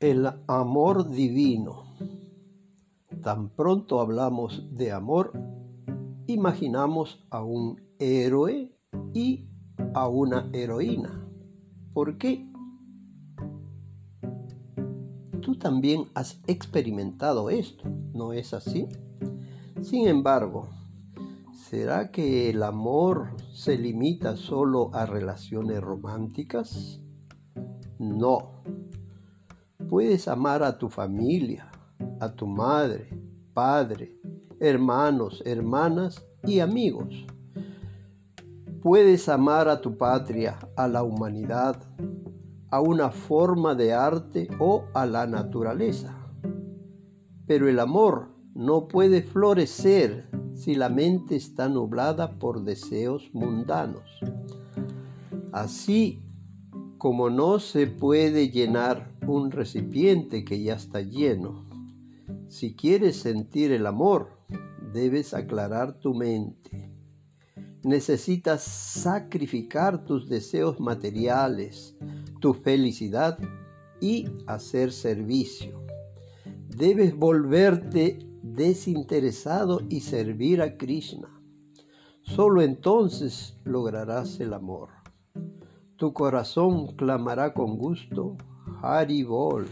El amor divino. Tan pronto hablamos de amor, imaginamos a un héroe y a una heroína. ¿Por qué? Tú también has experimentado esto, ¿no es así? Sin embargo, ¿será que el amor se limita solo a relaciones románticas? No Puedes amar a tu familia, a tu madre, padre, hermanos, hermanas y amigos. Puedes amar a tu patria, a la humanidad, a una forma de arte o a la naturaleza. Pero el amor no puede florecer si la mente está nublada por deseos mundanos. Así como no se puede llenar un recipiente que ya está lleno, si quieres sentir el amor, debes aclarar tu mente. Necesitas sacrificar tus deseos materiales, tu felicidad y hacer servicio. Debes volverte desinteresado y servir a Krishna. Solo entonces lograrás el amor tu corazón clamará con gusto, Haribol.